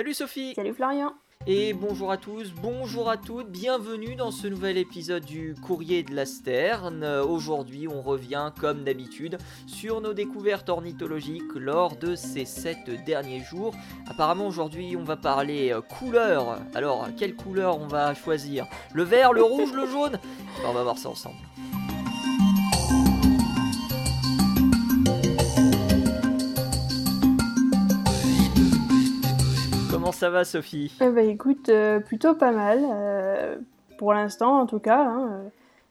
Salut Sophie Salut Florian et bonjour à tous, bonjour à toutes, bienvenue dans ce nouvel épisode du Courrier de la Sterne. Aujourd'hui, on revient comme d'habitude sur nos découvertes ornithologiques lors de ces 7 derniers jours. Apparemment, aujourd'hui, on va parler euh, couleur. Alors, quelle couleur on va choisir? Le vert, le rouge, le jaune? On va voir ça ensemble. Comment ça va, Sophie? Eh ben, écoute, euh, plutôt pas mal. euh, pour l'instant, en tout cas. Hein, euh,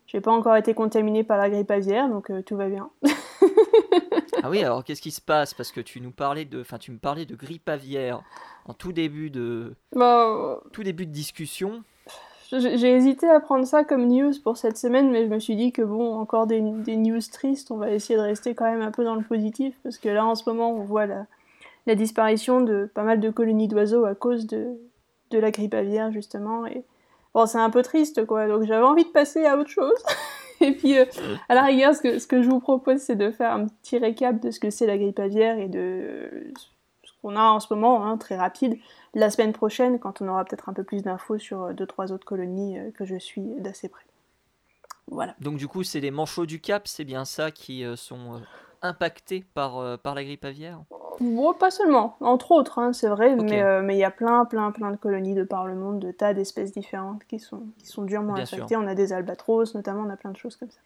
j'ai pas encore été contaminée par la grippe aviaire, donc euh, tout va bien. Ah oui, alors qu'est-ce qui se passe? Parce que tu nous parlais de, enfin, tu me parlais de grippe aviaire en tout début de, Bon, tout début de discussion. j'ai j'ai hésité à prendre ça comme news pour cette semaine, mais je me suis dit que bon, encore des, des news tristes, on va essayer de rester quand même un peu dans le positif, parce que là, en ce moment, on voit la, la disparition de pas mal de colonies d'oiseaux à cause de, de la grippe aviaire, justement. Et bon, c'est un peu triste, quoi. Donc j'avais envie de passer à autre chose. Et puis, euh, à la rigueur, ce que, ce que je vous propose, c'est de faire un petit récap de ce que c'est la grippe aviaire et de ce qu'on a en ce moment, hein, très rapide, la semaine prochaine, quand on aura peut-être un peu plus d'infos sur euh, deux, trois autres colonies euh, que je suis d'assez près. Voilà. Donc du coup, c'est les manchots du Cap, c'est bien ça qui euh, sont euh, impactés par, euh, par la grippe aviaire Bon, pas seulement, entre autres, hein, c'est vrai, mais euh, mais il y a plein, plein, plein de colonies de par le monde, de tas d'espèces différentes qui sont, qui sont durement Bien affectées. On a des albatros, notamment, on a plein de choses comme ça.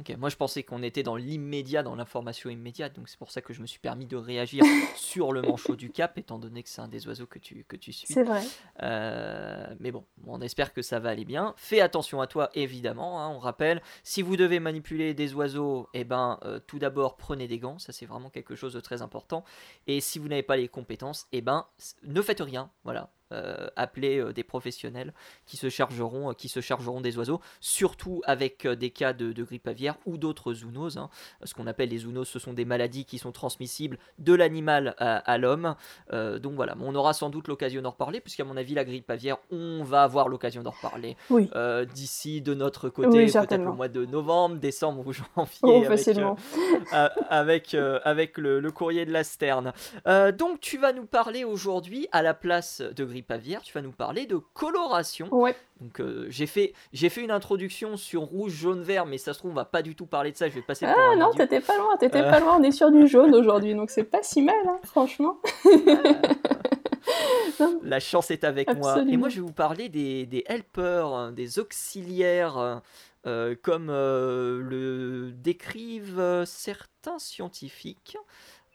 Ok, moi je pensais qu'on était dans l'immédiat, dans l'information immédiate, donc c'est pour ça que je me suis permis de réagir sur le manchot du Cap, étant donné que c'est un des oiseaux que tu, que tu suis. C'est vrai. Euh, mais bon, on espère que ça va aller bien. Fais attention à toi, évidemment. hein, on rappelle, si vous devez manipuler des oiseaux, eh ben, euh, tout d'abord prenez des gants. Ça, c'est vraiment quelque chose de très important. Et si vous n'avez pas les compétences, eh ben, ne faites rien. Voilà. Euh, appelez euh, des professionnels qui se chargeront, euh, qui se chargeront des oiseaux, surtout avec des cas de, de grippe aviaire ou d'autres zoonoses. hein. Ce qu'on appelle les zoonoses, ce sont des maladies qui sont transmissibles de l'animal à, à l'homme. Donc voilà, on aura sans doute l'occasion d'en reparler, puisqu'à mon avis, la grippe aviaire, on va avoir l'occasion d'en reparler Oui. d'ici de notre Oui, côté, peut-être au mois de novembre, décembre ou janvier, Oh, avec, avec, avec le, le courrier de la Sterne. Donc tu vas nous parler aujourd'hui, à la place de grippe aviaire, tu vas nous parler de coloration. Ouais. Donc euh, j'ai fait, j'ai fait une introduction sur rouge, jaune, vert, mais ça se trouve on va pas du tout parler de ça, je vais passer pour Ah un non, t'étais pas loin, t'étais Euh. pas loin, on est sur du jaune aujourd'hui, donc c'est pas si mal, hein, franchement. La chance est avec moi. Et moi, je vais vous parler des, des helpers, hein, des auxiliaires, euh, euh, comme le décrivent certains scientifiques.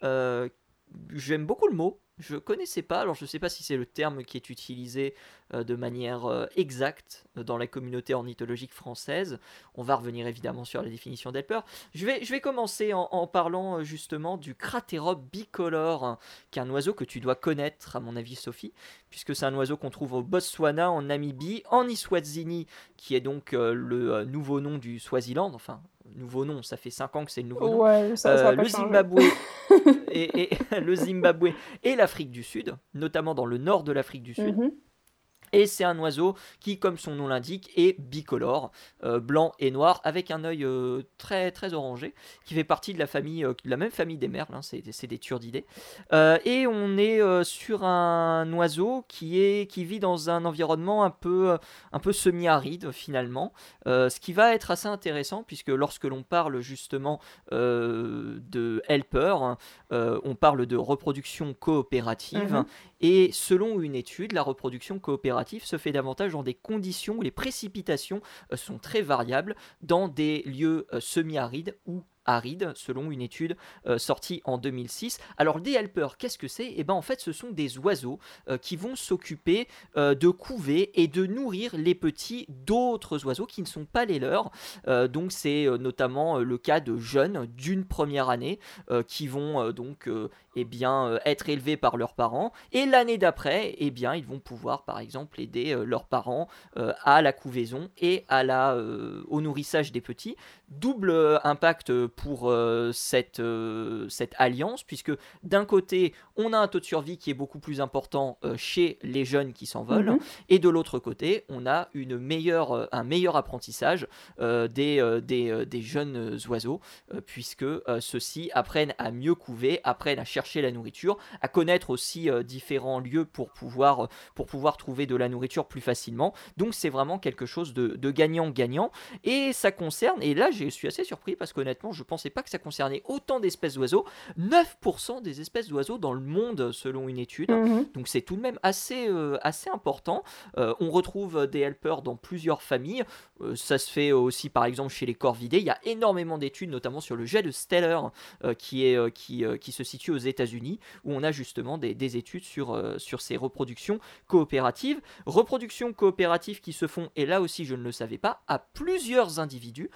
J'aime beaucoup le mot. Je connaissais pas, alors je sais pas si c'est le terme qui est utilisé euh, de manière euh, exacte euh, dans la communauté ornithologique française. On va revenir évidemment sur la définition d'helper. Je vais, commencer en, parlant justement du cratérope bicolore, hein, qui est un oiseau que tu dois connaître, à mon avis, Sophie, puisque c'est un oiseau qu'on trouve au Botswana, en Namibie, en Iswazini, qui est donc le nouveau nom du Swaziland, enfin, nouveau nom, ça fait 5 ans que c'est le nouveau nom. Ouais, ça, ça Euh, a pas le changé. Zimbabwe et, et- le Zimbabwe et l'Afrique du Sud, notamment dans le nord de l'Afrique du Sud. Mhm. Et c'est un oiseau qui, comme son nom l'indique, est bicolore, euh, blanc et noir, avec un œil euh, très très orangé, qui fait partie de la famille, euh, de la même famille des merles, hein, c'est des turdidés. Et on est sur un oiseau qui est qui vit dans un environnement un peu un peu semi-aride finalement, ce qui va être assez intéressant puisque lorsque l'on parle justement de helper, hein, on parle de reproduction coopérative. Mhm. Et selon une étude, la reproduction coopérative se fait davantage dans des conditions où les précipitations euh, sont très variables, dans des lieux euh, semi-arides ou arides, selon une étude euh, sortie en 2006. Alors des helpers, qu'est-ce que c'est? Eh ben en fait, ce sont des oiseaux qui vont s'occuper de couver et de nourrir les petits d'autres oiseaux qui ne sont pas les leurs. Donc c'est notamment le cas de jeunes d'une première année qui vont donc eh bien, euh, être élevés par leurs parents. Et l'année d'après, eh bien, ils vont pouvoir, par exemple, aider euh, leurs parents euh, à la couvaison et à la, au nourrissage des petits. Double impact pour cette, cette alliance, puisque d'un côté, on a un taux de survie qui est beaucoup plus important chez les jeunes qui s'envolent, Mhm. et de l'autre côté, on a une meilleure, un meilleur apprentissage des, des, des jeunes oiseaux, puisque ceux-ci apprennent à mieux couver, apprennent à chercher chercher la nourriture, à connaître aussi différents lieux pour pouvoir, pour pouvoir trouver de la nourriture plus facilement. Donc c'est vraiment quelque chose de gagnant-gagnant. Et ça concerne, et là je suis assez surpris parce qu'honnêtement je pensais pas que ça concernait autant d'espèces d'oiseaux, 9% des espèces d'oiseaux dans le monde selon une étude. Mhm. Donc c'est tout de même assez, assez important. on retrouve des helpers dans plusieurs familles. ça se fait aussi par exemple chez les corvidés. Il y a énormément d'études, notamment sur le jet de Stellar, euh, qui, est, euh, qui, euh, qui, se situe aux États-Unis, où on a justement des, des études sur, sur ces reproductions coopératives. Reproductions coopératives qui se font, et là aussi je ne le savais pas, à plusieurs individus,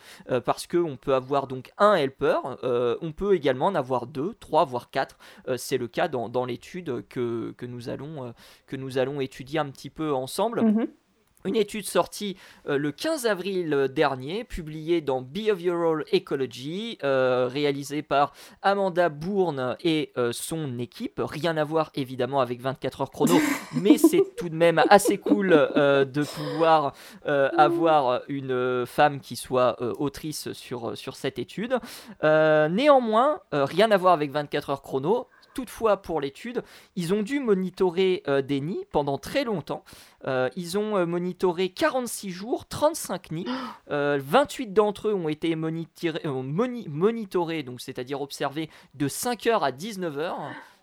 parce qu'on peut avoir donc un helper, on peut également en avoir deux, trois, voire quatre. C'est le cas dans, l'étude que, que, nous allons, que nous allons étudier un petit peu ensemble. Mhm. Une étude sortie euh, le 15 avril euh, dernier, publiée dans Behavioral Ecology, euh, réalisée par Amanda Bourne et son équipe. Rien à voir évidemment avec 24 heures chrono, mais c'est tout de même assez cool de pouvoir avoir une femme qui soit autrice sur, sur cette étude. néanmoins, rien à voir avec 24 heures chrono, toutefois pour l'étude, ils ont dû monitorer des nids pendant très longtemps. Euh, ils ont euh, monitoré 46 jours, 35 nids. 28 euh, d'entre eux ont été monitorés, donc c'est-à-dire observés de 5h à 19h.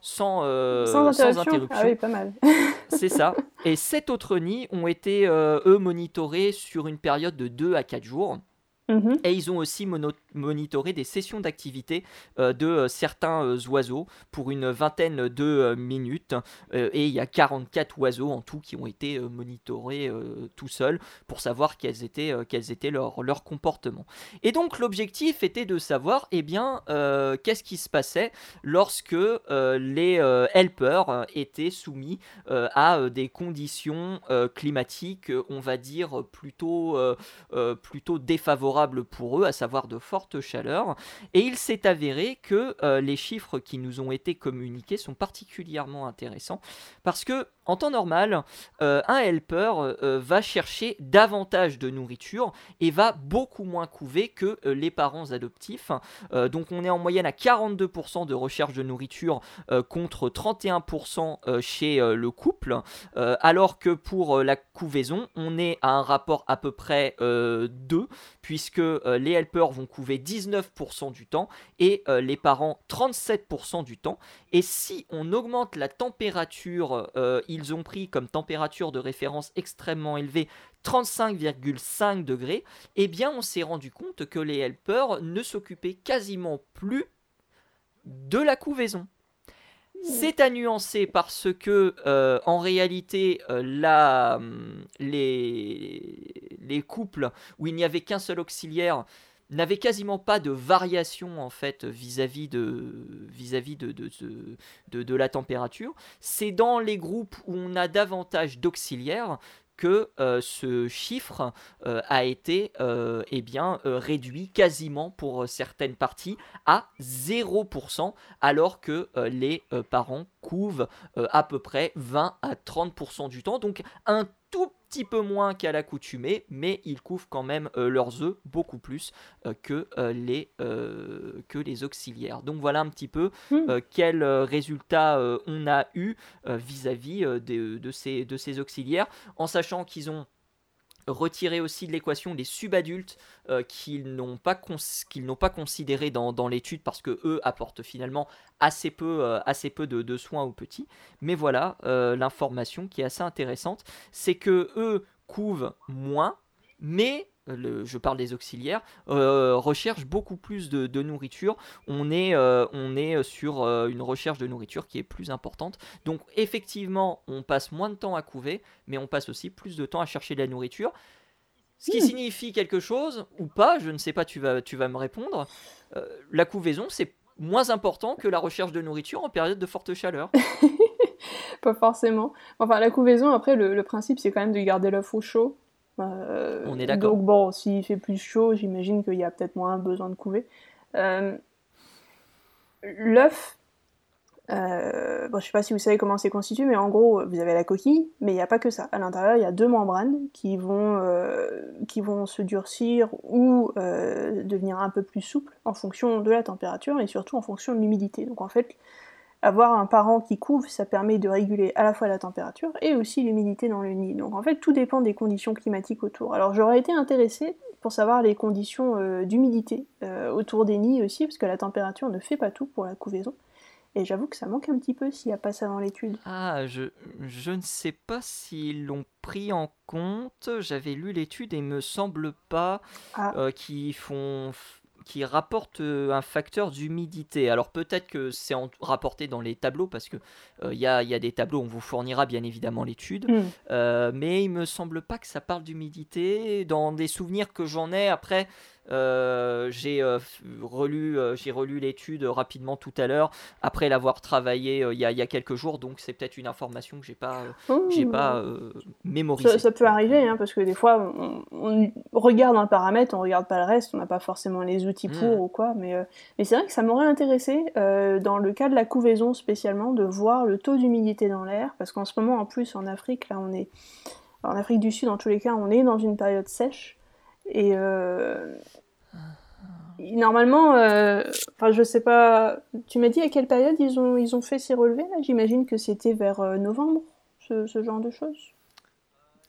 Sans, sans, interruption. Ah oui, pas mal. c'est ça. Et 7 autres nids ont été, eux, monitorés sur une période de 2 à 4 jours. Mhm. Et ils ont aussi monitorer des sessions d'activité euh, de euh, certains euh, oiseaux pour une vingtaine de minutes. et il y a 44 oiseaux en tout qui ont été monitorés tout seuls pour savoir quels étaient, leurs leur comportements. Et donc l'objectif était de savoir eh bien, qu'est-ce qui se passait lorsque les helpers étaient soumis à des conditions climatiques, on va dire, plutôt, plutôt défavorables pour eux, à savoir de fortes chaleur. Et il s'est avéré que euh, les chiffres qui nous ont été communiqués sont particulièrement intéressants parce que en temps normal, euh, un helper euh, va chercher davantage de nourriture et va beaucoup moins couver que les parents adoptifs. donc on est en moyenne à 42% de recherche de nourriture contre 31% chez le couple, alors que pour la couvaison, on est à un rapport à peu près 2, puisque les helpers vont couver 19% du temps et euh, les parents 37% du temps. Et si on augmente la température, euh, ils ont pris comme température de référence extrêmement élevée 35,5 degrés, eh bien on s'est rendu compte que les helpers ne s'occupaient quasiment plus de la couvaison. C'est à nuancer parce que, euh, en réalité, la, les, les, couples où il n'y avait qu'un seul auxiliaire n'avait quasiment pas de variation en fait vis-à-vis de, vis-à-vis de, la température. C'est dans les groupes où on a davantage d'auxiliaires que euh, ce chiffre euh, a été euh, eh réduit quasiment pour certaines parties à 0%, alors que les parents couvent à peu près 20 à 30% du temps. Donc un tout petit peu moins qu'à l'accoutumée, mais ils couvrent quand même euh, leurs œufs beaucoup plus euh, que, euh, les, que les auxiliaires. Donc voilà un petit peu hmm. quel résultat on a eu vis-à-vis de, de, ces, de ces auxiliaires, en sachant qu'ils ont retirer aussi de l'équation les subadultes euh, qu'ils n'ont pas, considérés dans, l'étude parce que eux apportent finalement assez peu, euh, de, soins aux petits. Mais voilà euh, l'information qui est assez intéressante, c'est que eux couvent moins, mais je parle des auxiliaires, euh, recherche beaucoup plus de, nourriture. On est, euh, on est sur euh, une recherche de nourriture qui est plus importante. Donc effectivement, on passe moins de temps à couver, mais on passe aussi plus de temps à chercher de la nourriture. Ce qui hmm. signifie quelque chose ou pas, je ne sais pas, tu vas, tu vas me répondre. la couvaison, c'est moins important que la recherche de nourriture en période de forte chaleur. pas forcément. Enfin, la couvaison, après, le, le principe, c'est quand même de garder l'œuf au chaud. Euh, On est d'accord. Donc bon, s'il fait plus chaud, j'imagine qu'il y a peut-être moins besoin de couver. Euh, l'œuf, euh, bon, je sais pas si vous savez comment c'est constitué, mais en gros, vous avez la coquille, mais il n'y a pas que ça. À l'intérieur, il y a deux membranes qui vont, qui vont se durcir ou devenir un peu plus souples en fonction de la température et surtout en fonction de l'humidité. Donc en fait, avoir un parent qui couve, ça permet de réguler à la fois la température et aussi l'humidité dans le nid. Donc en fait, tout dépend des conditions climatiques autour. Alors j'aurais été intéressée pour savoir les conditions euh, d'humidité euh, autour des nids aussi, parce que la température ne fait pas tout pour la couvaison. Et j'avoue que ça manque un petit peu s'il n'y a pas ça dans l'étude. Ah, je, je ne sais pas s'ils l'ont pris en compte. J'avais lu l'étude et il me semble pas ah. euh, qu'ils font qui rapporte euh, un facteur d'humidité. Alors peut-être que c'est rapporté dans les tableaux parce que il euh, y, a, y, a, des tableaux, on vous fournira bien évidemment l'étude, mm. euh, mais il me semble pas que ça parle d'humidité. Dans des souvenirs que j'en ai, après, euh, j'ai euh, relu, euh, j'ai relu l'étude rapidement tout à l'heure après l'avoir travaillé il y, y, a quelques jours, donc c'est peut-être une information que j'ai pas, j'ai pas mémorisée. Ça, peut arriver, hein, parce que des fois on, regarde un paramètre, on regarde pas le reste, on n'a pas forcément les outils pour hmm. ou quoi, mais, mais c'est vrai que ça m'aurait intéressé dans le cas de la couvaison spécialement de voir le taux d'humidité dans l'air, parce qu'en ce moment en plus en Afrique là on est en Afrique du Sud en tous les cas on est dans une période sèche. Et euh, normalement, euh, enfin je sais pas, tu m'as dit à quelle période ils ont, ils ont fait ces relevés là? J'imagine que c'était vers euh, novembre, ce, ce, genre de choses.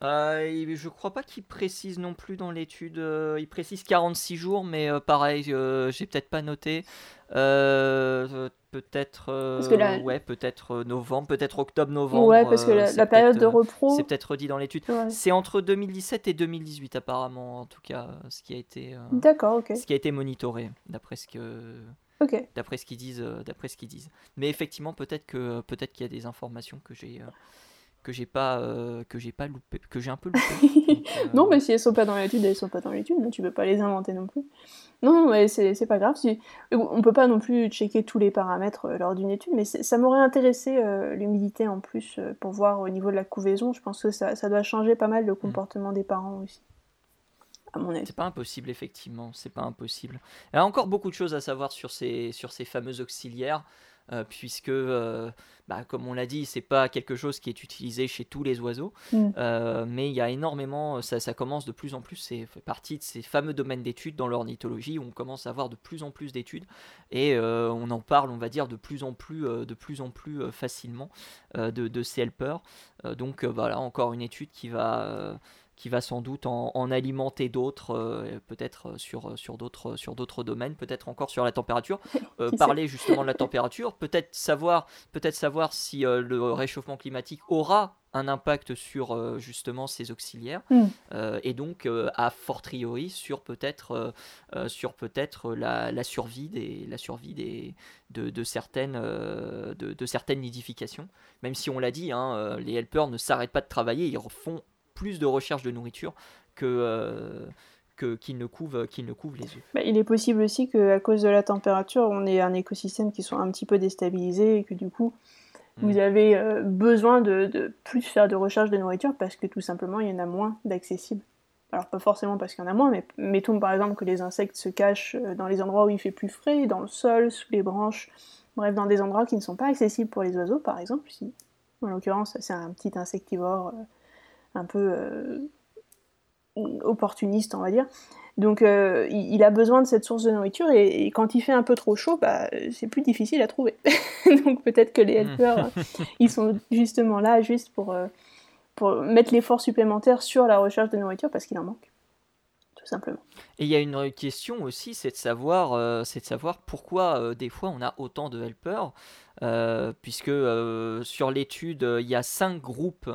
Euh, je crois pas qu'il précise non plus dans l'étude. il précise 46 jours, mais pareil, j'ai peut-être pas noté. Peut-être euh, ouais peut-être euh, novembre peut-être octobre novembre ouais parce que la, période de euh, repro c'est peut-être redit dans l'étude. C'est entre 2017 et 2018 apparemment en tout cas ce qui a été d'accord ok. ce qui a été monitoré d'après ce que okay. d'après ce qu'ils disent d'après ce qu'ils disent. Mais effectivement peut-être que peut-être qu'il y a des informations que j'ai que j'ai pas que j'ai pas loupé que j'ai un peu loupé non mais si elles sont pas dans l'étude elles sont pas dans l'étude tu peux pas les inventer non plus non, mais c'est pas grave. Si... On peut pas non plus checker tous les paramètres euh, lors d'une étude, mais ça m'aurait intéressé euh, l'humidité en plus euh, pour voir au niveau de la couvaison. Je pense que ça, ça doit changer pas mal le mm. comportement des parents aussi. À mon avis. C'est pas impossible, effectivement. C'est pas impossible. Il y a encore beaucoup de choses à savoir sur ces, sur ces fameux auxiliaires. Euh, puisque, euh, bah, comme on l'a dit, c'est pas quelque chose qui est utilisé chez tous les oiseaux, mm. euh, mais il y a énormément, ça, ça, commence de plus en plus, c'est fait partie de ces fameux domaines d'études dans l'ornithologie où on commence à avoir de plus en plus d'études et on en parle, on va dire, de plus en plus, de plus en plus facilement de, de, ces helpers. donc voilà, encore une étude qui va qui va sans doute en, alimenter d'autres, euh, peut-être euh, sur, euh, sur d'autres sur d'autres domaines, peut-être encore sur la température. parler justement de la température, peut-être savoir, peut-être savoir si le réchauffement climatique aura un impact sur justement ces auxiliaires hmm. et donc a fortiori sur peut-être sur peut-être la, la, survie des la survie des de, de certaines de, de, certaines nidifications même si on l'a dit hein, les helpers ne s'arrêtent pas de travailler ils font plus de recherche de nourriture que euh, qu'il ne couvre qu'il ne les œufs. Bah, il est possible aussi qu'à cause de la température, on ait un écosystème qui soit un petit peu déstabilisé et que du coup, vous hmm. avez euh, besoin de, de, plus faire de recherche de nourriture parce que tout simplement, il y en a moins d'accessibles. Alors pas forcément parce qu'il y en a moins, mais mettons par exemple que les insectes se cachent euh, dans les endroits où il fait plus frais, dans le sol, sous les branches, bref, dans des endroits qui ne sont pas accessibles pour les oiseaux, par exemple. Si, en l'occurrence, c'est un petit insectivore un peu euh, opportuniste, on va dire. Donc euh, il, a besoin de cette source de nourriture et, quand il fait un peu trop chaud, bah, c'est plus difficile à trouver. Donc peut-être que les helpers, ils sont justement là juste pour, euh, pour mettre l'effort supplémentaire sur la recherche de nourriture parce qu'il en manque. Tout simplement. Et il y a une question aussi, c'est de savoir, c'est de savoir pourquoi des fois on a autant de helpers, puisque sur l'étude il y a cinq groupes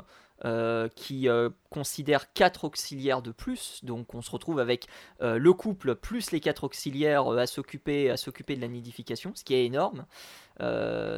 euh, qui euh, considère quatre auxiliaires de plus. Donc on se retrouve avec euh, le couple plus les quatre auxiliaires à s'occuper à s'occuper de la nidification, ce qui est énorme.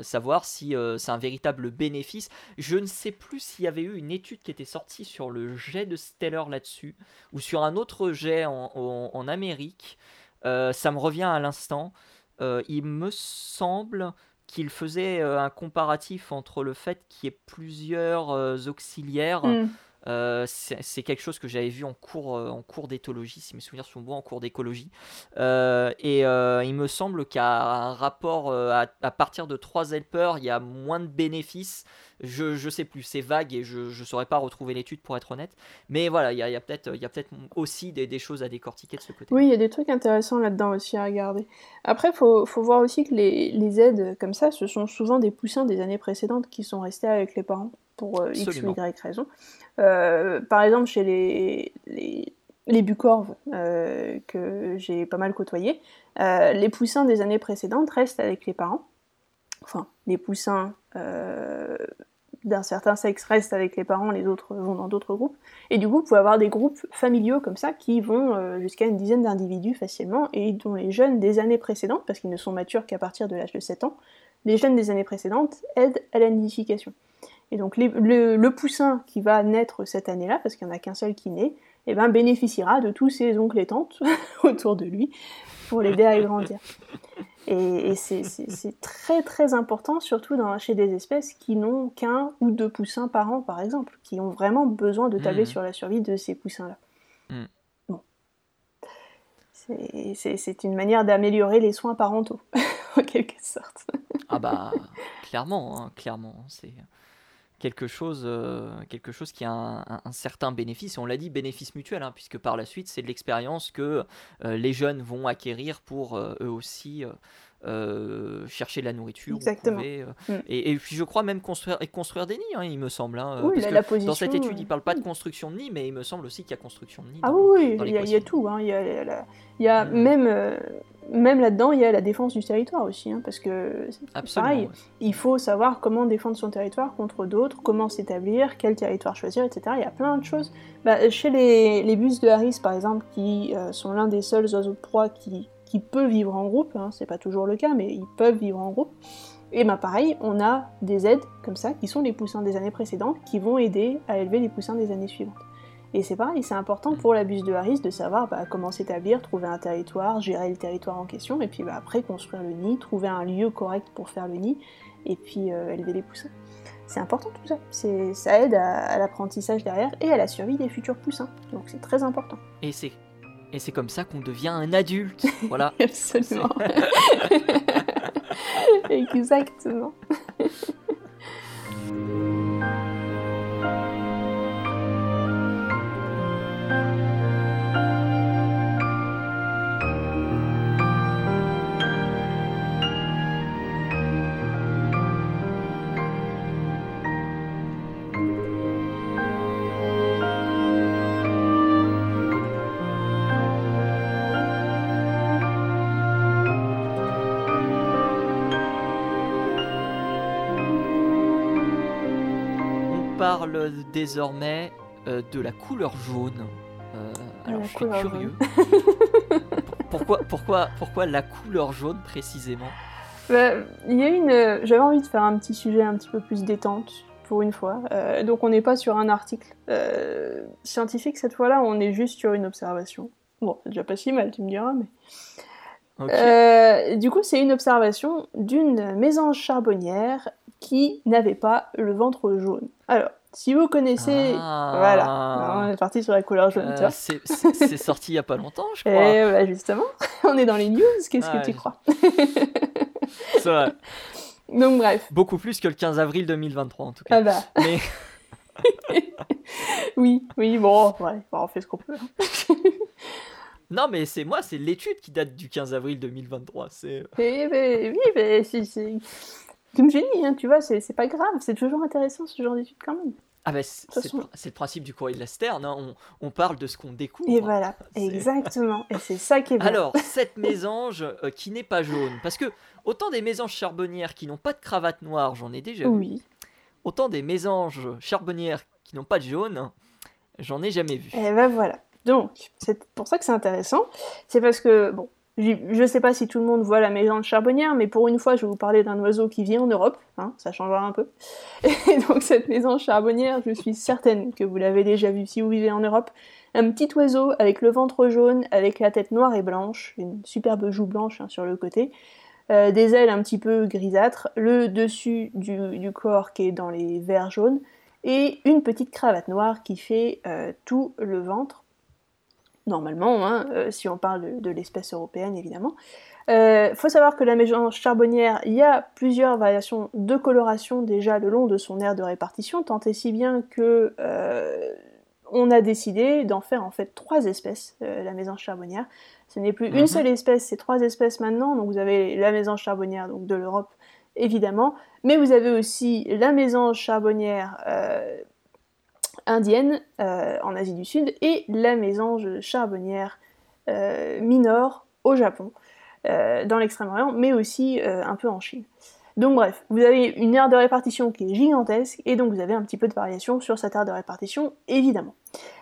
savoir si c'est un véritable bénéfice. Je ne sais plus s'il y avait eu une étude qui était sortie sur le jet de Stellar là-dessus, ou sur un autre jet en Amérique. ça me revient à l'instant. il me semble qu'il faisait euh, un comparatif entre le fait qu'il y ait plusieurs euh, auxiliaires mm. Euh, c'est quelque chose que j'avais vu en cours, euh, en cours d'éthologie, si mes souvenirs sont bons, en cours d'écologie. Euh, et il me semble qu'à un rapport à, partir de 3 helpers, il y a moins de bénéfices. Je, je sais plus, c'est vague et je ne saurais pas retrouver l'étude pour être honnête. Mais voilà, il y a, peut-être peut aussi des, choses à décortiquer de ce côté. Oui, il y a des trucs intéressants là-dedans aussi à regarder. Après, il faut, voir aussi que les aides comme ça, ce sont souvent des poussins des années précédentes qui sont restés avec les parents pour X ou Y raison. Euh, par exemple, chez les, les, les bucorves euh, que j'ai pas mal côtoyés, euh, les poussins des années précédentes restent avec les parents. Enfin, les poussins d'un certain sexe restent avec les parents, les autres vont dans d'autres groupes. Et du coup, vous pouvez avoir des groupes familiaux comme ça qui vont jusqu'à une dizaine d'individus facilement et dont les jeunes des années précédentes, parce qu'ils ne sont matures qu'à partir de l'âge de 7 ans, les jeunes des années précédentes aident à la nidification. Et donc le, poussin qui va naître cette année-là, parce qu'il n'y en a qu'un seul qui naît, eh ben, bénéficiera de tous ses oncles et tantes autour de lui pour l'aider à grandir. Et, c'est très très important, surtout dans, chez des espèces qui n'ont qu'un ou deux poussins par an, par exemple, qui ont vraiment besoin de tabler mmh. sur la survie de ces poussins-là. Mmh. Bon. C'est une manière d'améliorer les soins parentaux, en quelque sorte. ah bah, clairement, hein, clairement. C'est quelque chose, euh, quelque chose qui a un, certain bénéfice. Et on l'a dit, bénéfice mutuel, hein, puisque par la suite, c'est de l'expérience que euh, les jeunes vont acquérir pour euh, eux aussi chercher de la nourriture. Exactement. Mm. et, puis je crois même construire, et construire des nids, hein, il me semble. Hein, oui, parce la, que position, dans cette étude, il ne parle pas de construction de nids, mais il me semble aussi qu'il y a construction de nids. Ah oui, il y, a tout. Il y a, y a mm. même même là-dedans, il y a la défense du territoire aussi, hein, parce que c'est pareil, il faut savoir comment défendre son territoire contre d'autres, comment s'établir, quel territoire choisir, etc. Il y a plein de choses. Bah, chez les, les, bus de Harris, par exemple, qui euh, sont l'un des seuls oiseaux de proie qui, qui peut vivre en groupe, hein, c'est pas toujours le cas, mais ils peuvent vivre en groupe. Et ben pareil, on a des aides comme ça, qui sont les poussins des années précédentes, qui vont aider à élever les poussins des années suivantes. Et c'est pareil, c'est important pour la buse de Harris de savoir bah, comment s'établir, trouver un territoire, gérer le territoire en question, et puis bah, après construire le nid, trouver un lieu correct pour faire le nid, et puis euh, élever les poussins. C'est important tout ça. Ça aide à, l'apprentissage derrière et à la survie des futurs poussins. Donc c'est très important. Et c'est et c'est comme ça qu'on devient un adulte. Voilà. Absolument. Exactement. Désormais euh, de la couleur jaune. Euh, alors je suis curieux. pourquoi, pourquoi, pourquoi la couleur jaune précisément? Bah, Il y a une. J'avais envie de faire un petit sujet un petit peu plus détente pour une fois. Euh, donc on n'est pas sur un article scientifique cette fois-là, on est juste sur une observation. Bon, c'est déjà pas si mal, tu me diras, mais. du coup, c'est une observation d'une mésange charbonnière qui n'avait pas le ventre jaune. Alors, si vous connaissez, ah. voilà, on est parti sur la couleur jaune. Euh, c'est sorti il y a pas longtemps, je crois. Et voilà, justement, on est dans les news. Qu'est-ce que tu crois? C'est vrai. Donc bref. Beaucoup plus que le 15 avril 2023 en tout cas. Ah bah. Mais... oui, oui, bon, ouais, on fait ce qu'on peut. Hein. non, mais c'est moi, c'est l'étude qui date du 15 avril 2023. C'est. Eh ben, oui, mais c'est comme j'ai dit, hein, tu vois, c'est pas grave, c'est toujours intéressant ce genre d'études quand même. Ah bah c'est le, principe du courrier de la Sterne, hein. on, on, parle de ce qu'on découvre. Et voilà, exactement, et c'est ça qui est bien. Alors, cette mésange euh, qui n'est pas jaune, parce que autant des mésanges charbonnières qui n'ont pas de cravate noire, j'en ai déjà oui. vu. Autant des mésanges charbonnières qui n'ont pas de jaune, j'en ai jamais vu. Et ben voilà. Donc, c'est pour ça que c'est intéressant. C'est parce que, bon, je ne sais pas si tout le monde voit la mésange charbonnière, mais pour une fois, je vais vous parler d'un oiseau qui vit en Europe, hein, ça changera un peu. Et donc cette mésange charbonnière, je suis certaine que vous l'avez déjà vue si vous vivez en Europe. Un petit oiseau avec le ventre jaune, avec la tête noire et blanche, une superbe joue blanche hein, sur le côté, euh, des ailes un petit peu grisâtres, le dessus du, du, corps qui est dans les verts jaunes, et une petite cravate noire qui fait tout le ventre. Normalement, hein, si on parle de, l'espèce européenne évidemment. Il faut savoir que la mésange charbonnière, il y a plusieurs variations de coloration déjà le long de son aire de répartition, tant et si bien que on a décidé d'en faire en fait trois espèces, la mésange charbonnière. Ce n'est plus une mhm. seule espèce, c'est trois espèces maintenant. Donc vous avez la mésange charbonnière donc de l'Europe, évidemment, mais vous avez aussi la mésange charbonnière euh, indienne euh, en Asie du Sud et la mésange charbonnière euh, mineure au Japon, dans l'extrême-orient, mais aussi un peu en Chine. Donc bref, vous avez une aire de répartition qui est gigantesque, et donc vous avez un petit peu de variation sur cette aire de répartition, évidemment.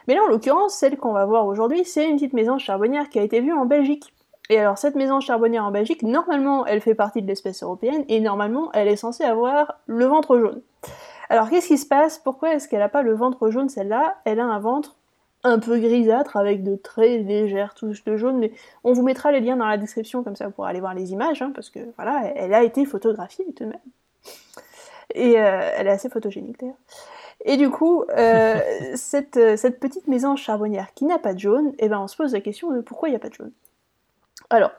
Mais là, en l'occurrence, celle qu'on va voir aujourd'hui, c'est une petite mésange charbonnière qui a été vue en Belgique. Et alors, cette mésange charbonnière en Belgique, normalement, elle fait partie de l'espèce européenne, et normalement, elle est censée avoir le ventre jaune. Alors, qu'est-ce qui se passe? Pourquoi est-ce qu'elle n'a pas le ventre jaune, celle-là? Elle a un ventre un peu grisâtre avec de très légères touches de jaune, mais on vous mettra les liens dans la description comme ça pourrez aller voir les images, hein, parce que voilà, elle a été photographiée tout de même. Et euh, elle est assez photogénique d'ailleurs. Et du coup, euh, cette, cette, petite mésange charbonnière qui n'a pas de jaune, et eh ben on se pose la question de pourquoi il n'y a pas de jaune. Alors,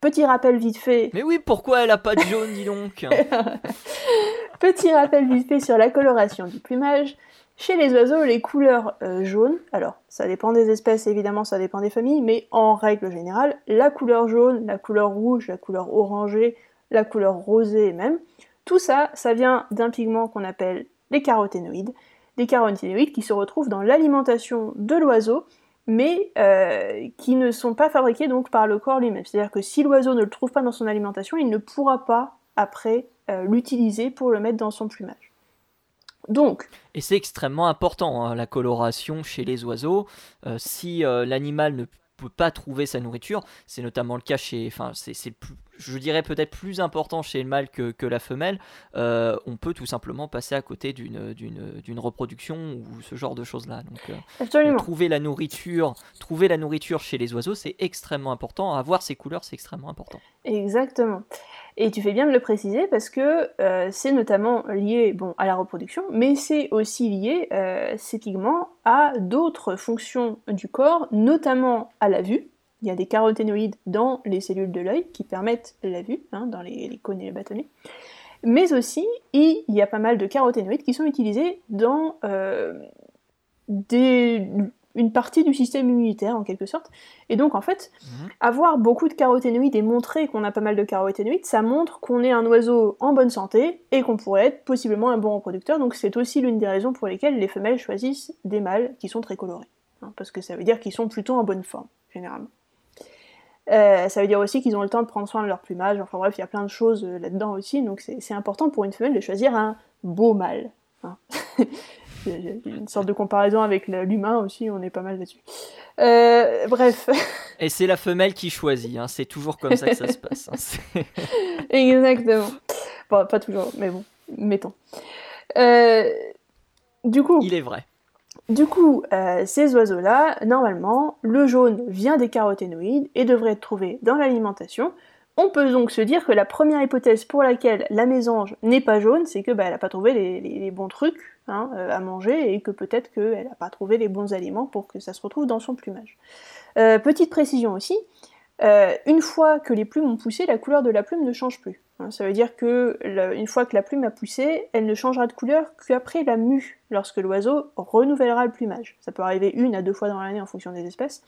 petit rappel vite fait. Mais oui, pourquoi elle n'a pas de jaune, dis donc? Petit rappel vite fait sur la coloration du plumage. Chez les oiseaux, les couleurs euh, jaunes, alors ça dépend des espèces évidemment, ça dépend des familles, mais en règle générale, la couleur jaune, la couleur rouge, la couleur orangée, la couleur rosée même, tout ça, ça vient d'un pigment qu'on appelle les caroténoïdes, des caroténoïdes qui se retrouvent dans l'alimentation de l'oiseau, mais euh, qui ne sont pas fabriqués donc par le corps lui-même. C'est-à-dire que si l'oiseau ne le trouve pas dans son alimentation, il ne pourra pas après euh, l'utiliser pour le mettre dans son plumage. Donc. Et c'est extrêmement important, hein, la coloration chez les oiseaux. Euh, si euh, l'animal ne peut pas trouver sa nourriture, c'est notamment le cas chez. Enfin, c'est je dirais peut-être plus important chez le mâle que, la femelle, euh, on peut tout simplement passer à côté d'une reproduction ou ce genre de choses-là. Donc, trouver la nourriture, trouver la nourriture chez les oiseaux, c'est extrêmement important. Avoir ces couleurs, c'est extrêmement important. Exactement. Et tu fais bien de le préciser parce que euh, c'est notamment lié bon, à la reproduction, mais c'est aussi lié, euh, ces pigments, à d'autres fonctions du corps, notamment à la vue. Il y a des caroténoïdes dans les cellules de l'œil qui permettent la vue, hein, dans les, cônes et les bâtonnets. Mais aussi, il y a pas mal de caroténoïdes qui sont utilisés dans euh, des une partie du système immunitaire en quelque sorte. Et donc en fait, mhm. avoir beaucoup de caroténoïdes et montrer qu'on a pas mal de caroténoïdes, ça montre qu'on est un oiseau en bonne santé et qu'on pourrait être possiblement un bon reproducteur. Donc c'est aussi l'une des raisons pour lesquelles les femelles choisissent des mâles qui sont très colorés. Hein, parce que ça veut dire qu'ils sont plutôt en bonne forme, généralement. Euh, ça veut dire aussi qu'ils ont le temps de prendre soin de leur plumage. Enfin bref, il y a plein de choses euh, là-dedans aussi. Donc c'est important pour une femelle de choisir un beau mâle. Hein. Une sorte de comparaison avec l'humain aussi, on est pas mal là-dessus. Euh, bref. Et c'est la femelle qui choisit, hein. c'est toujours comme ça que ça se passe. Hein. Exactement. Bon, pas toujours, mais bon, mettons. Du coup. Il est vrai. Du coup, euh, ces oiseaux-là, normalement, le jaune vient des caroténoïdes et devrait être trouvé dans l'alimentation. On peut donc se dire que la première hypothèse pour laquelle la mésange n'est pas jaune, c'est que bah, elle n'a pas trouvé les, bons trucs hein, euh, à manger et que peut-être qu'elle n'a pas trouvé les bons aliments pour que ça se retrouve dans son plumage. Euh, petite précision aussi, une fois que les plumes ont poussé, la couleur de la plume ne change plus. Hein. ça veut dire que une fois que la plume a poussé, elle ne changera de couleur qu'après la mue, lorsque l'oiseau renouvellera le plumage. Ça peut arriver une à deux fois dans l'année en fonction des espèces,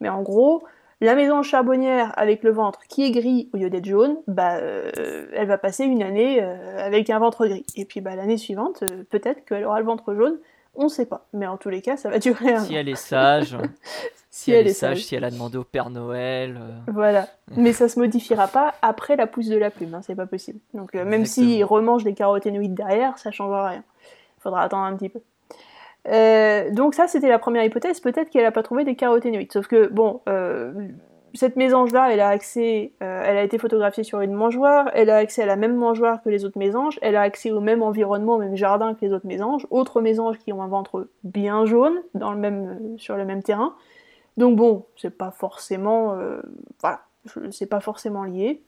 mais en gros, la maison charbonnière avec le ventre qui est gris au lieu d'être jaune, bah, euh, elle va passer une année euh, avec un ventre gris. Et puis bah, l'année suivante, euh, peut-être qu'elle aura le ventre jaune, on ne sait pas. Mais en tous les cas, ça va durer un Si elle est sage, si, elle, est sage, si elle a demandé au Père Noël. Voilà. Mais ça se modifiera pas après la pousse de la plume, hein, c'est pas possible. Donc même s'il remange des caroténoïdes derrière, ça changera rien. Il faudra attendre un petit peu. Euh, donc ça, c'était la première hypothèse. Peut-être qu'elle n'a pas trouvé des caroténoïdes. Sauf que, bon, euh, cette mésange-là, elle a accès, euh, elle a été photographiée sur une mangeoire, elle a accès à la même mangeoire que les autres mésanges, elle a accès au même environnement, au même jardin que les autres mésanges, autres mésanges qui ont un ventre bien jaune, même, sur le même terrain. Donc bon, c'est pas forcément, voilà, c'est pas forcément lié.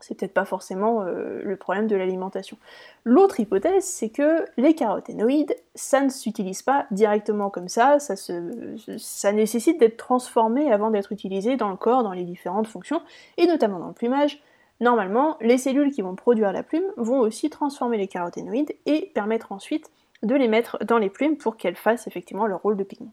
C'est peut-être pas forcément euh, le problème de l'alimentation. L'autre hypothèse, c'est que les caroténoïdes, ça ne s'utilise pas directement comme ça, ça, nécessite d'être transformé avant d'être utilisé dans le corps, dans les différentes fonctions, et notamment dans le plumage. Normalement, les cellules qui vont produire la plume vont aussi transformer les caroténoïdes et permettre ensuite de les mettre dans les plumes pour qu'elles fassent effectivement leur rôle de pigment.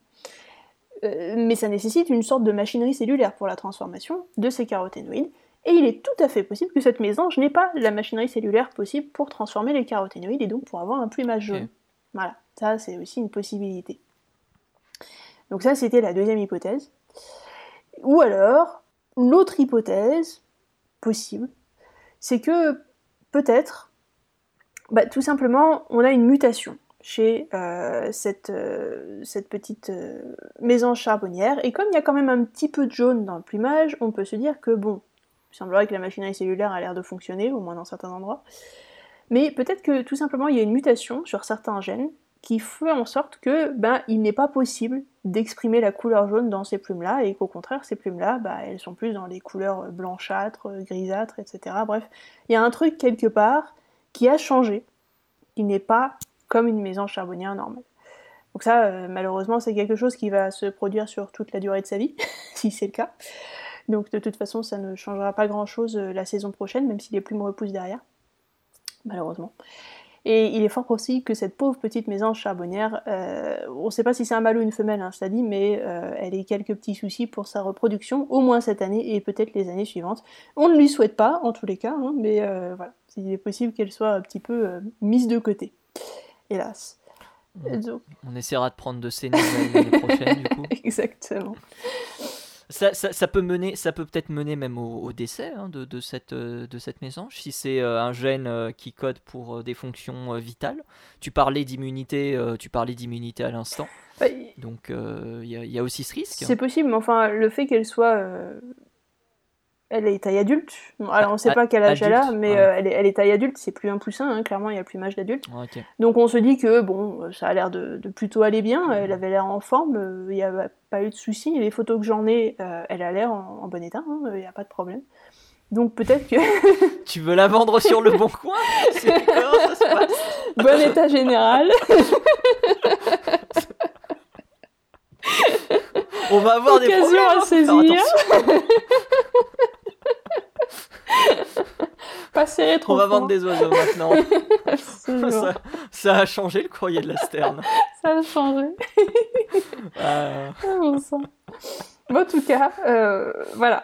Euh, mais ça nécessite une sorte de machinerie cellulaire pour la transformation de ces caroténoïdes, et il est tout à fait possible que cette mésange n'ait pas la machinerie cellulaire possible pour transformer les caroténoïdes et donc pour avoir un plumage jaune. Voilà, ça c'est aussi une possibilité. Donc ça c'était la deuxième hypothèse. Ou alors, l'autre hypothèse possible, c'est que peut-être, bah, tout simplement, on a une mutation chez euh, cette, euh, cette, petite euh, mésange charbonnière, et comme il y a quand même un petit peu de jaune dans le plumage, on peut se dire que bon, il semblerait que la machinerie cellulaire a l'air de fonctionner, au moins dans certains endroits. Mais peut-être que tout simplement il y a une mutation sur certains gènes qui fait en sorte que ben, il n'est pas possible d'exprimer la couleur jaune dans ces plumes-là, et qu'au contraire, ces plumes-là, ben, elles sont plus dans les couleurs blanchâtres, grisâtres, etc. Bref, il y a un truc quelque part qui a changé, qui n'est pas comme une maison charbonnière normale. Donc ça, euh, malheureusement, c'est quelque chose qui va se produire sur toute la durée de sa vie, si c'est le cas. Donc de toute façon, ça ne changera pas grand-chose euh, la saison prochaine, même si les plumes repoussent derrière, malheureusement. Et il est fort possible que cette pauvre petite mésange charbonnière, euh, on ne sait pas si c'est un mâle ou une femelle, hein, dit, mais euh, elle ait quelques petits soucis pour sa reproduction, au moins cette année et peut-être les années suivantes. On ne lui souhaite pas, en tous les cas, hein, mais voilà, il est possible qu'elle soit un petit peu mise de côté, hélas. On, essaiera de prendre de ces nouvelles l'année prochaine, du coup. Exactement ça, peut mener, ça peut peut-être mener même au, décès hein, de, cette, euh, de cette mésange, si c'est euh, un gène euh, qui code pour des fonctions vitales. Tu parlais d'immunité, tu parlais d'immunité à l'instant. Donc il y, a aussi ce risque. C'est possible, mais enfin le fait qu'elle soit elle est taille adulte. alors on ne sait pas quel âge elle a, mais euh, elle, est, taille adulte, c'est plus un poussin, hein, clairement il y a plus l'âge d'adulte. Donc on se dit que bon, euh, ça a l'air de, plutôt aller bien, elle avait l'air en forme, euh, il n'y a pas eu de soucis, les photos que j'en ai, elle a l'air en, bon état, hein, il n'y a pas de problème. Donc peut-être que... tu veux la vendre sur le bon coin? Bon état général. On va avoir des problèmes. à hein. saisir. On va vendre des oiseaux maintenant. ça, a changé le courrier de la Sterne. Ça a changé. Ah. Ah, en tout cas, euh, voilà.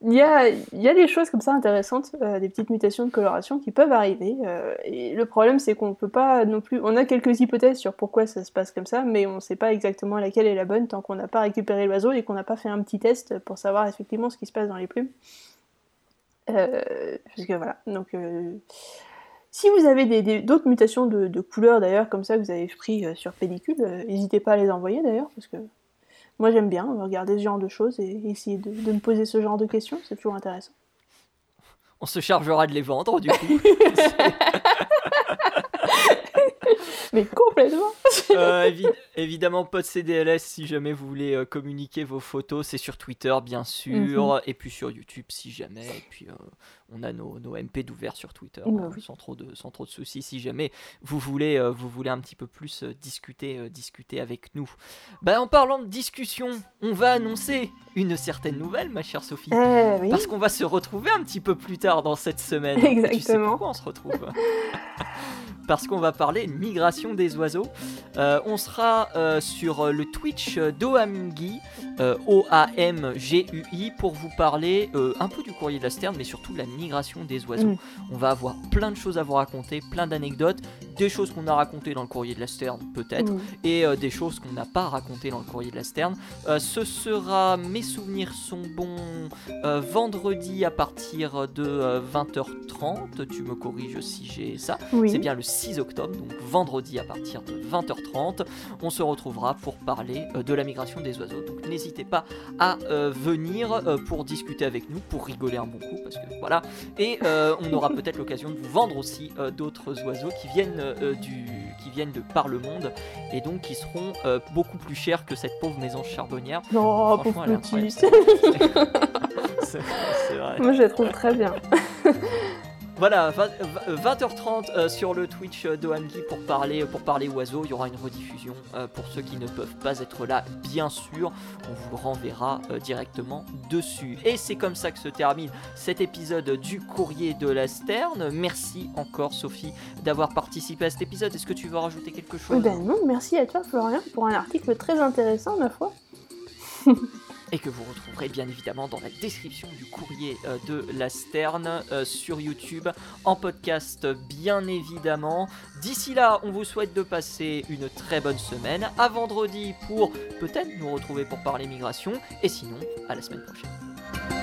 Il y a, y a, des choses comme ça intéressantes, euh, des petites mutations de coloration qui peuvent arriver. Euh, et le problème, c'est qu'on peut pas non plus. On a quelques hypothèses sur pourquoi ça se passe comme ça, mais on ne sait pas exactement laquelle est la bonne tant qu'on n'a pas récupéré l'oiseau et qu'on n'a pas fait un petit test pour savoir effectivement ce qui se passe dans les plumes. Parce que voilà. Donc. Si vous avez d'autres mutations de, de couleurs d'ailleurs, comme ça que vous avez pris sur pellicule, n'hésitez pas à les envoyer d'ailleurs, parce que moi j'aime bien regarder ce genre de choses et essayer de, me poser ce genre de questions, c'est toujours intéressant. On se chargera de les vendre du coup. Mais complètement euh, Évidemment, pas de CDLS si jamais vous voulez euh, communiquer vos photos, c'est sur Twitter bien sûr, mhm. et puis sur YouTube si jamais, et puis euh, on a nos, nos MP d'ouvert sur Twitter, bah sans, trop de, sans trop de soucis si jamais vous voulez, vous voulez un petit peu plus discuter, discuter avec nous. Bah, en parlant de discussion, on va annoncer une certaine nouvelle, ma chère Sophie, eh parce qu'on va se retrouver un petit peu plus tard dans cette semaine. Exactement. Tu sais pourquoi on se retrouve parce qu'on va parler migration des oiseaux. Euh, on sera euh, sur le Twitch d'Oamgui, euh, O-A-M-G-U-I, pour vous parler un peu du courrier de la Sterne, mais surtout de la migration des oiseaux. Mm. On va avoir plein de choses à vous raconter, plein d'anecdotes, des choses qu'on a racontées dans le courrier de la Sterne, peut-être, mm. et des choses qu'on n'a pas racontées dans le courrier de la Sterne. ce sera, mes souvenirs sont bons, vendredi à partir de 20h30. Tu me corriges si j'ai ça. C'est bien le 6 octobre, donc vendredi à partir de 20h30. On se retrouvera pour parler euh, de la migration des oiseaux. Donc n'hésitez pas à euh, venir euh, pour discuter avec nous, pour rigoler un bon coup, parce que voilà. Et on aura peut-être l'occasion de vous vendre aussi d'autres oiseaux qui viennent du, qui viennent de par le monde et donc qui seront beaucoup plus chers que cette pauvre maison charbonnière. Non, pauvre petite. c'est vrai. Moi je la trouve très bien. Voilà, 20h30 euh, sur le Twitch d'Oamgi pour parler, pour parler oiseaux. Il y aura une rediffusion euh, pour ceux qui ne peuvent pas être là, bien sûr. On vous renverra euh, directement dessus. Et c'est comme ça que se termine cet épisode du Courrier de la Sterne. Merci encore, Sophie, d'avoir participé à cet épisode. Est-ce que tu veux rajouter quelque chose? Ben non, merci à toi, Florian, pour un article très intéressant, ma foi. et que vous retrouverez bien évidemment dans la description du courrier euh, de la Sterne euh, sur YouTube, en podcast bien évidemment. D'ici là, on vous souhaite de passer une très bonne semaine. À vendredi pour peut-être nous retrouver pour parler migration, et sinon, à la semaine prochaine.